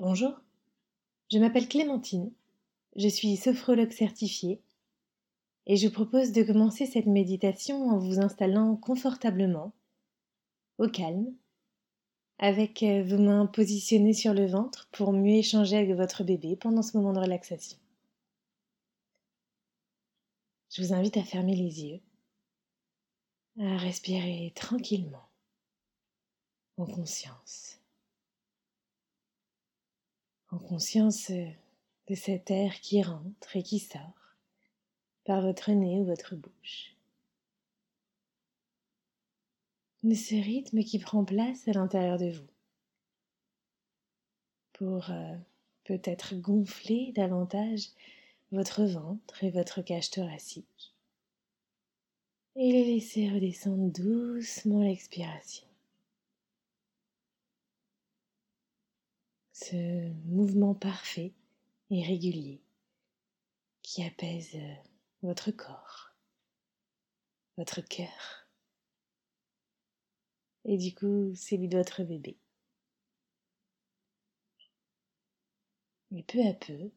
Bonjour, je m'appelle Clémentine, je suis sophrologue certifiée et je propose de commencer cette méditation en vous installant confortablement, au calme, avec euh, vos mains positionnées sur le ventre pour mieux échanger avec votre bébé pendant ce moment de relaxation. Je vous invite à fermer les yeux, à respirer tranquillement, en conscience en conscience de cet air qui rentre et qui sort par votre nez ou votre bouche. De ce rythme qui prend place à l'intérieur de vous pour euh, peut-être gonfler davantage votre ventre et votre cage thoracique et les laisser redescendre doucement l'expiration. Ce mouvement parfait et régulier qui apaise euh, votre corps, votre cœur et du coup celui de votre bébé. Et peu à peu,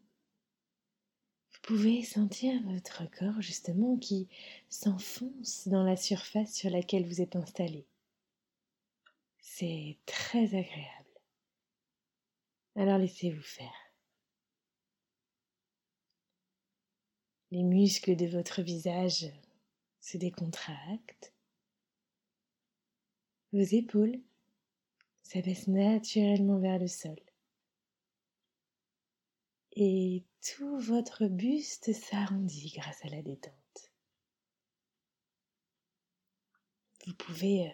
vous pouvez sentir votre corps justement qui s'enfonce dans la surface sur laquelle vous êtes installé. C'est très agréable. Alors laissez-vous faire. Les muscles de votre visage se décontractent. Vos épaules s'abaissent naturellement vers le sol. Et tout votre buste s'arrondit grâce à la détente. Vous pouvez euh,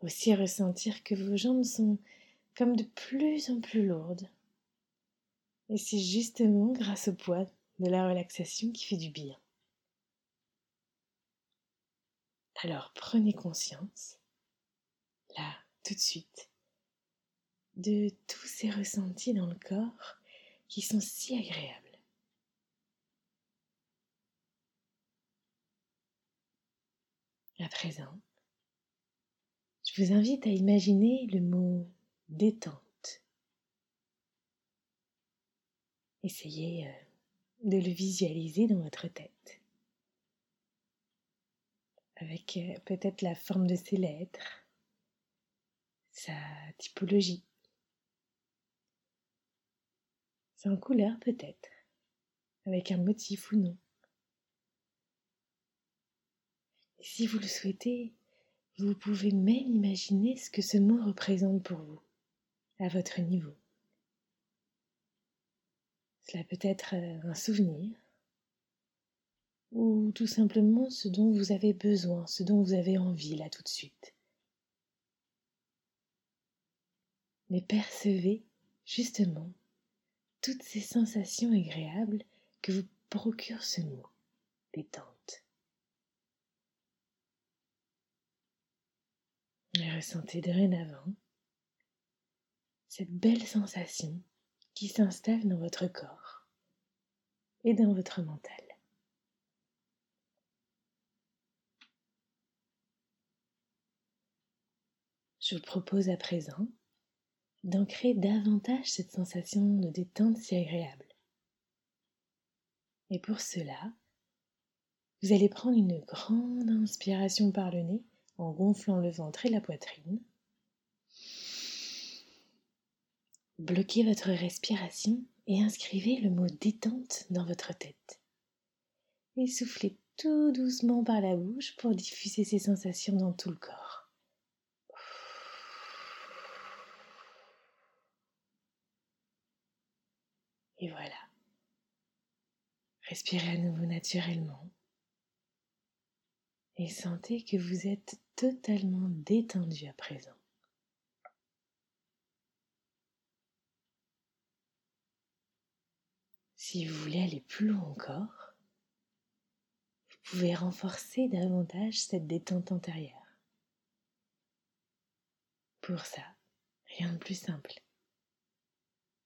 aussi ressentir que vos jambes sont comme de plus en plus lourde. Et c'est justement grâce au poids de la relaxation qui fait du bien. Alors prenez conscience, là, tout de suite, de tous ces ressentis dans le corps qui sont si agréables. À présent, je vous invite à imaginer le mot détente. Essayez euh, de le visualiser dans votre tête, avec euh, peut-être la forme de ses lettres, sa typologie, sa couleur peut-être, avec un motif ou non. Si vous le souhaitez, vous pouvez même imaginer ce que ce mot représente pour vous à votre niveau. Cela peut être euh, un souvenir ou tout simplement ce dont vous avez besoin, ce dont vous avez envie là tout de suite. Mais percevez justement toutes ces sensations agréables que vous procure ce mot, détente. Et ressentez dorénavant cette belle sensation qui s'installe dans votre corps et dans votre mental. Je vous propose à présent d'ancrer davantage cette sensation de détente si agréable. Et pour cela, vous allez prendre une grande inspiration par le nez en gonflant le ventre et la poitrine. Bloquez votre respiration et inscrivez le mot détente dans votre tête. Et soufflez tout doucement par la bouche pour diffuser ces sensations dans tout le corps. Et voilà. Respirez à nouveau naturellement. Et sentez que vous êtes totalement détendu à présent. Si vous voulez aller plus loin encore, vous pouvez renforcer davantage cette détente antérieure. Pour ça, rien de plus simple.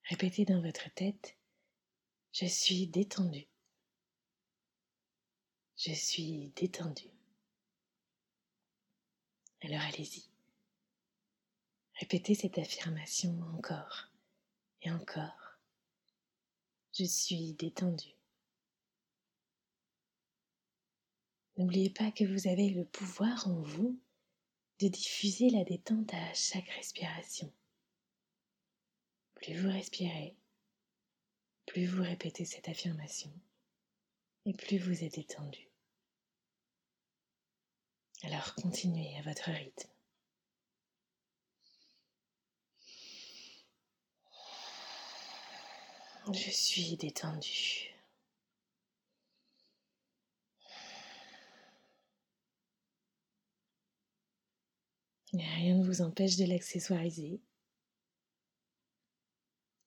Répétez dans votre tête Je suis détendu. Je suis détendu. Alors allez-y. Répétez cette affirmation encore Et encore, je suis détendu. N'oubliez pas que vous avez le pouvoir en vous de diffuser la détente à chaque respiration. Plus vous respirez, plus vous répétez cette affirmation et plus vous êtes détendu. Alors continuez à votre rythme. Je suis détendu. Rien ne vous empêche de l'accessoiriser.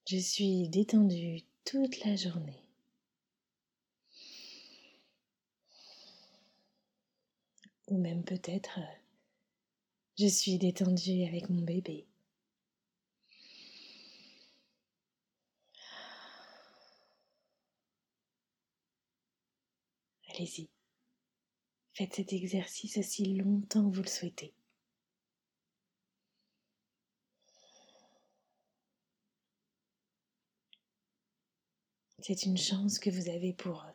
Je suis détendu toute la journée. Ou même peut-être je suis détendu avec mon bébé. Allez-y, faites cet exercice aussi longtemps que vous le souhaitez. C'est une chance que vous avez pour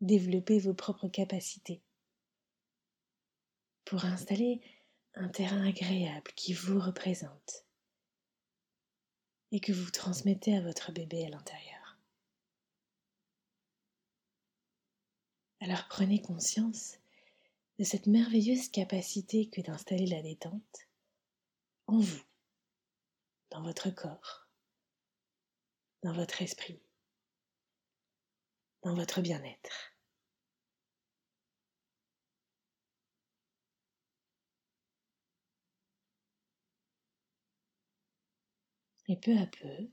développer vos propres capacités, pour installer un terrain agréable qui vous représente et que vous transmettez à votre bébé à l'intérieur. Alors prenez conscience de cette merveilleuse capacité que d'installer la détente en vous, dans votre corps, dans votre esprit dans votre bien-être. Et peu à peu,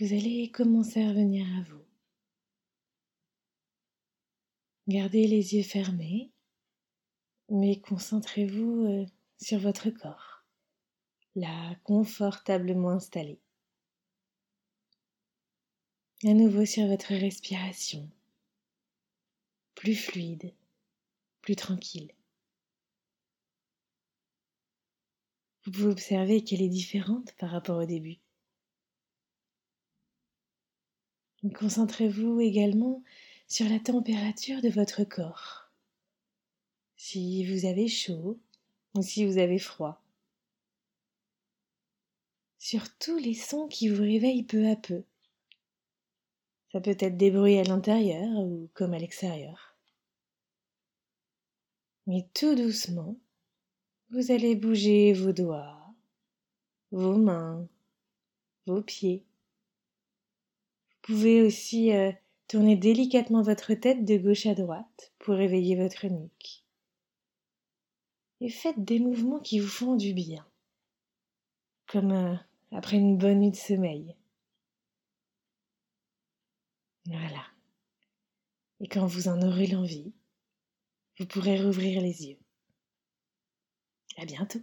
vous allez commencer à revenir à vous. Gardez les yeux fermés, mais concentrez-vous euh, sur votre corps, là confortablement installé à nouveau sur votre respiration, plus fluide, plus tranquille. Vous pouvez observer qu'elle est différente par rapport au début. Concentrez-vous également sur la température de votre corps. Si vous avez chaud ou si vous avez froid. Sur tous les sons qui vous réveillent peu à peu. Ça peut être des bruits à l'intérieur ou comme à l'extérieur. Mais tout doucement, vous allez bouger vos doigts, vos mains, vos pieds. Vous pouvez aussi euh, tourner délicatement votre tête de gauche à droite pour réveiller votre nuque. Et faites des mouvements qui vous font du bien, comme euh, après une bonne nuit de sommeil. Voilà. Et quand vous en aurez l'envie, vous pourrez rouvrir les yeux. À bientôt.